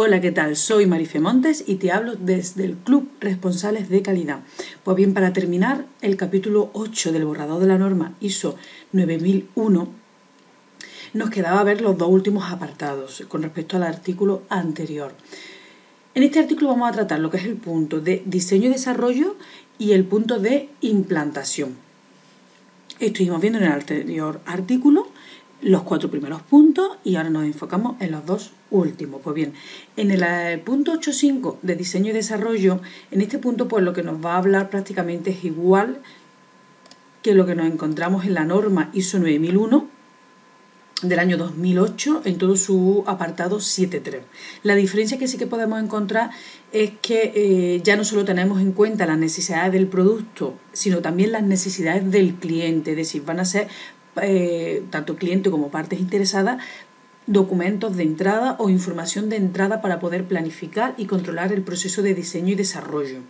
Hola, ¿qué tal? Soy Marife Montes y te hablo desde el Club Responsables de Calidad. Pues bien, para terminar el capítulo 8 del borrador de la norma ISO 9001, nos quedaba ver los dos últimos apartados con respecto al artículo anterior. En este artículo vamos a tratar lo que es el punto de diseño y desarrollo y el punto de implantación. Estuvimos viendo en el anterior artículo los cuatro primeros puntos y ahora nos enfocamos en los dos últimos. Pues bien, en el eh, punto 8.5 de diseño y desarrollo, en este punto pues lo que nos va a hablar prácticamente es igual que lo que nos encontramos en la norma ISO 9001 del año 2008 en todo su apartado 7.3. La diferencia que sí que podemos encontrar es que eh, ya no solo tenemos en cuenta las necesidades del producto, sino también las necesidades del cliente, es decir, van a ser eh, tanto cliente como partes interesadas, documentos de entrada o información de entrada para poder planificar y controlar el proceso de diseño y desarrollo.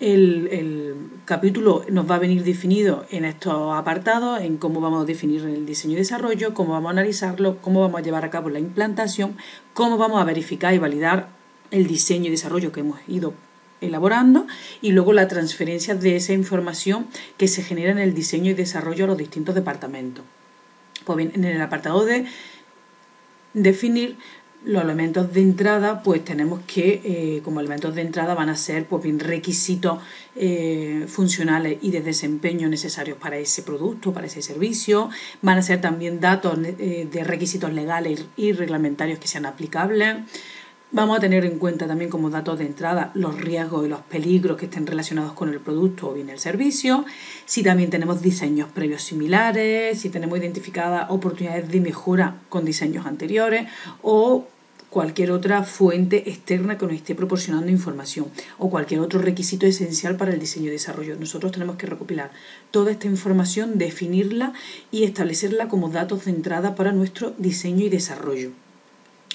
El, capítulo nos va a venir definido en estos apartados, en cómo vamos a definir el diseño y desarrollo, cómo vamos a analizarlo, cómo vamos a llevar a cabo la implantación, cómo vamos a verificar y validar el diseño y desarrollo que hemos ido elaborando y luego la transferencia de esa información que se genera en el diseño y desarrollo a los distintos departamentos. Pues bien, en el apartado de definir los elementos de entrada, pues tenemos que, eh, como elementos de entrada, van a ser pues bien requisitos eh, funcionales y de desempeño necesarios para ese producto, para ese servicio. Van a ser también datos eh, de requisitos legales y reglamentarios que sean aplicables. Vamos a tener en cuenta también como datos de entrada los riesgos y los peligros que estén relacionados con el producto o bien el servicio, si también tenemos diseños previos similares, si tenemos identificadas oportunidades de mejora con diseños anteriores o cualquier otra fuente externa que nos esté proporcionando información o cualquier otro requisito esencial para el diseño y desarrollo. Nosotros tenemos que recopilar toda esta información, definirla y establecerla como datos de entrada para nuestro diseño y desarrollo.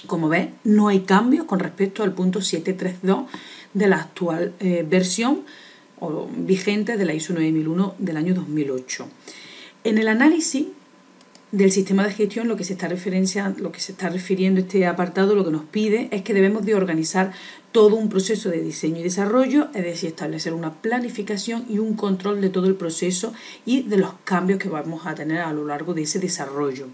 Como ves, no hay cambios con respecto al punto 732 de la actual eh, versión o vigente de la ISO 9001 del año 2008. En el análisis del sistema de gestión lo que se está lo que se está refiriendo este apartado, lo que nos pide es que debemos de organizar todo un proceso de diseño y desarrollo, es decir, establecer una planificación y un control de todo el proceso y de los cambios que vamos a tener a lo largo de ese desarrollo.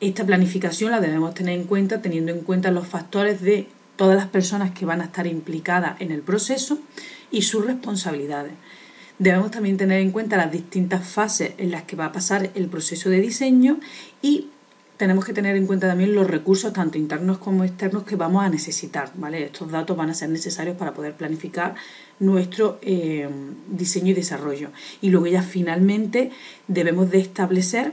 Esta planificación la debemos tener en cuenta teniendo en cuenta los factores de todas las personas que van a estar implicadas en el proceso y sus responsabilidades. Debemos también tener en cuenta las distintas fases en las que va a pasar el proceso de diseño y tenemos que tener en cuenta también los recursos tanto internos como externos que vamos a necesitar. ¿vale? Estos datos van a ser necesarios para poder planificar nuestro eh, diseño y desarrollo. Y luego ya finalmente debemos de establecer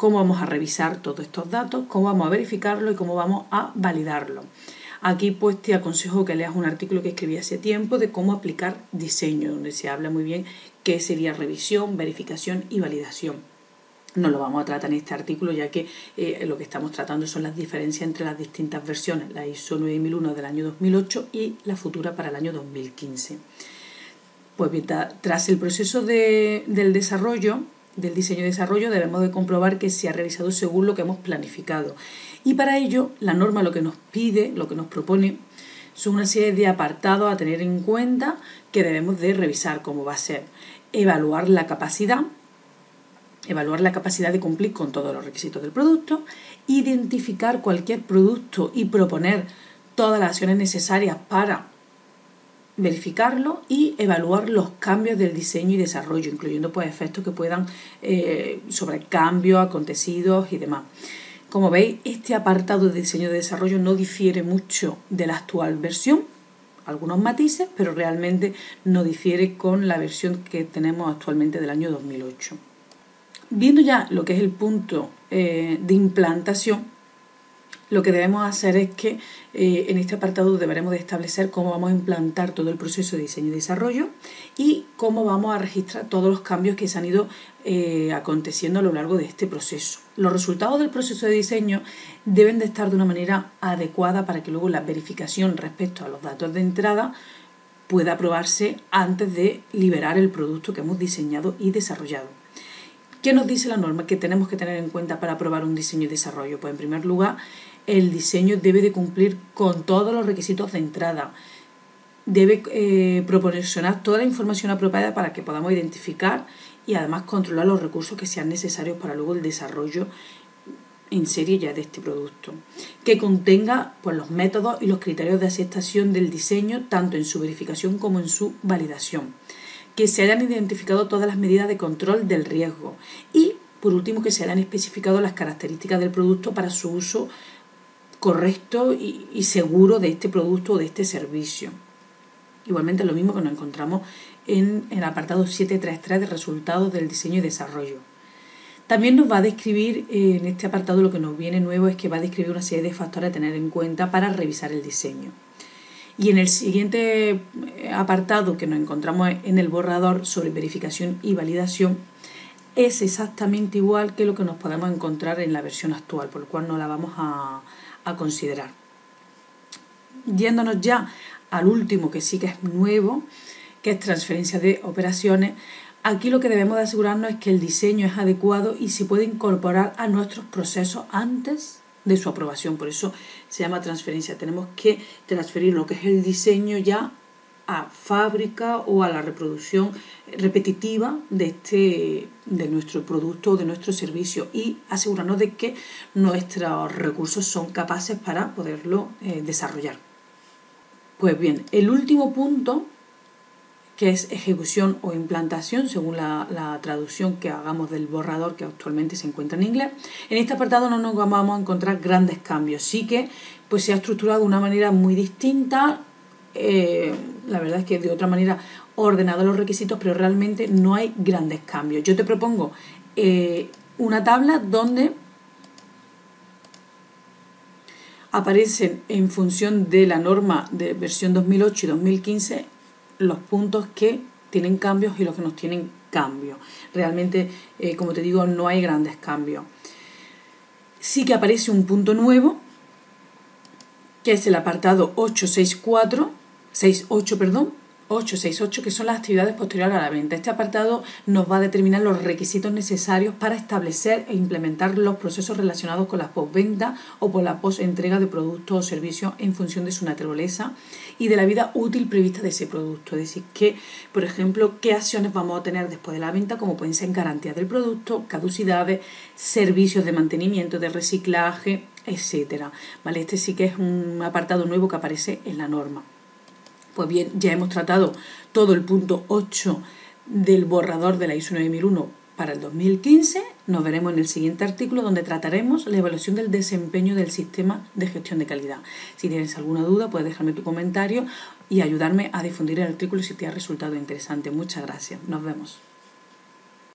cómo vamos a revisar todos estos datos, cómo vamos a verificarlo y cómo vamos a validarlo. Aquí pues te aconsejo que leas un artículo que escribí hace tiempo de cómo aplicar diseño, donde se habla muy bien qué sería revisión, verificación y validación. No lo vamos a tratar en este artículo ya que eh, lo que estamos tratando son las diferencias entre las distintas versiones, la ISO 9001 del año 2008 y la futura para el año 2015. Pues bien, tras el proceso del desarrollo, del diseño y desarrollo debemos de comprobar que se ha realizado según lo que hemos planificado. Y para ello, la norma lo que nos pide, lo que nos propone, son una serie de apartados a tener en cuenta que debemos de revisar, como va a ser evaluar la capacidad, evaluar la capacidad de cumplir con todos los requisitos del producto, identificar cualquier producto y proponer todas las acciones necesarias para verificarlo y evaluar los cambios del diseño y desarrollo, incluyendo pues efectos que puedan eh, sobre cambios acontecidos y demás. Como veis, este apartado de diseño y desarrollo no difiere mucho de la actual versión. algunos matices, pero realmente no difiere con la versión que tenemos actualmente del año 2008. Viendo ya lo que es el punto eh, de implantación, lo que debemos hacer es que eh, en este apartado deberemos de establecer cómo vamos a implantar todo el proceso de diseño y desarrollo y cómo vamos a registrar todos los cambios que se han ido eh, aconteciendo a lo largo de este proceso. Los resultados del proceso de diseño deben de estar de una manera adecuada para que luego la verificación respecto a los datos de entrada pueda aprobarse antes de liberar el producto que hemos diseñado y desarrollado. ¿Qué nos dice la norma que tenemos que tener en cuenta para aprobar un diseño y desarrollo? Pues en primer lugar, el diseño debe de cumplir con todos los requisitos de entrada. Debe eh, proporcionar toda la información apropiada para que podamos identificar y además controlar los recursos que sean necesarios para luego el desarrollo en serie ya de este producto, que contenga pues, los métodos y los criterios de aceptación del diseño tanto en su verificación como en su validación. Que se hayan identificado todas las medidas de control del riesgo. Y, por último, que se hayan especificado las características del producto para su uso correcto y, seguro de este producto o de este servicio. Igualmente lo mismo que nos encontramos en, el apartado 733 de resultados del diseño y desarrollo. También nos va a describir, eh, en este apartado lo que nos viene nuevo es que va a describir una serie de factores a tener en cuenta para revisar el diseño. Y en el siguiente eh, apartado que nos encontramos en el borrador sobre verificación y validación, es exactamente igual que lo que nos podemos encontrar en la versión actual, por lo cual no la vamos a, considerar. Yéndonos ya al último, que sí que es nuevo, que es transferencia de operaciones, aquí lo que debemos de asegurarnos es que el diseño es adecuado y se puede incorporar a nuestros procesos antes de su aprobación. Por eso se llama transferencia. Tenemos que transferir lo que es el diseño ya a fábrica o a la reproducción repetitiva de, este, de nuestro producto o de nuestro servicio y asegurarnos de que nuestros recursos son capaces para poderlo eh, desarrollar. Pues bien, el último punto que es ejecución o implantación, según la, traducción que hagamos del borrador que actualmente se encuentra en inglés. En este apartado no nos vamos a encontrar grandes cambios, sí que pues, se ha estructurado de una manera muy distinta, eh, la verdad es que de otra manera ordenado los requisitos, pero realmente no hay grandes cambios. Yo te propongo eh, una tabla donde aparecen en función de la norma de versión 2008 y 2015 los puntos que tienen cambios y los que no tienen cambios. Realmente, eh, como te digo, no hay grandes cambios. Sí que aparece un punto nuevo, que es el apartado 864, 68, perdón, 868, que son las actividades posteriores a la venta. Este apartado nos va a determinar los requisitos necesarios para establecer e implementar los procesos relacionados con la postventa o por la postentrega de productos o servicios en función de su naturaleza y de la vida útil prevista de ese producto. Es decir, que, por ejemplo, qué acciones vamos a tener después de la venta, como pueden ser garantías del producto, caducidades, servicios de mantenimiento, de reciclaje, etcétera. ¿Vale? Este sí que es un apartado nuevo que aparece en la norma. Pues bien, ya hemos tratado todo el punto 8 del borrador de la ISO 9001 para el 2015. Nos veremos en el siguiente artículo donde trataremos la evaluación del desempeño del sistema de gestión de calidad. Si tienes alguna duda, puedes dejarme tu comentario y ayudarme a difundir el artículo si te ha resultado interesante. Muchas gracias. Nos vemos.